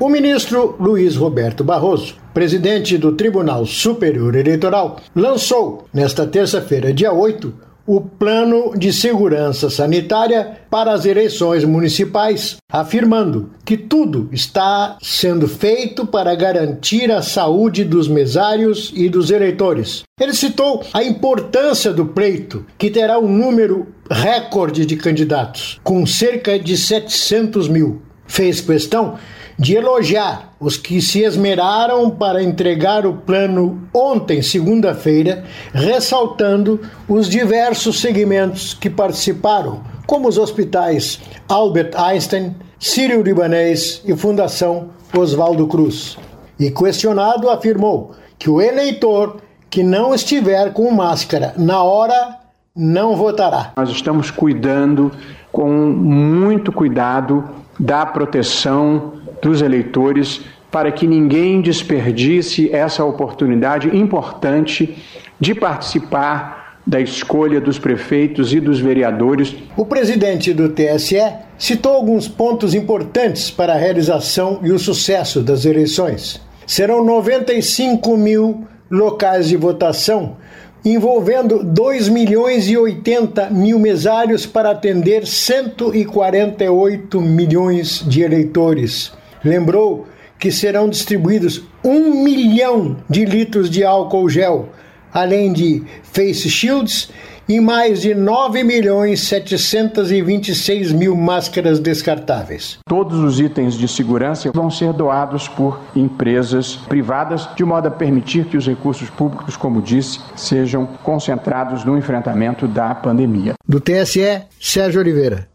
O ministro Luiz Roberto Barroso, presidente do Tribunal Superior Eleitoral, lançou, nesta terça-feira, dia 8, o Plano de Segurança Sanitária para as eleições municipais, afirmando que tudo está sendo feito para garantir a saúde dos mesários e dos eleitores. Ele citou a importância do pleito, que terá um número recorde de candidatos, com cerca de 700 mil. Fez questão de elogiar os que se esmeraram para entregar o plano ontem, segunda-feira, ressaltando os diversos segmentos que participaram, como os hospitais Albert Einstein, Sírio-Libanês e Fundação Oswaldo Cruz. E questionado, afirmou que o eleitor que não estiver com máscara na hora não votará. Nós estamos cuidando com muito cuidado da proteção dos eleitores para que ninguém desperdice essa oportunidade importante de participar da escolha dos prefeitos e dos vereadores. O presidente do TSE citou alguns pontos importantes para a realização e o sucesso das eleições. Serão 95 mil locais de votação, envolvendo 2 milhões e 80 mil mesários para atender 148 milhões de eleitores. Lembrou que serão distribuídos um milhão de litros de álcool gel, além de face shields e mais de 9 milhões 726 mil máscaras descartáveis. Todos os itens de segurança vão ser doados por empresas privadas, de modo a permitir que os recursos públicos, como disse, sejam concentrados no enfrentamento da pandemia. Do TSE, Sérgio Oliveira.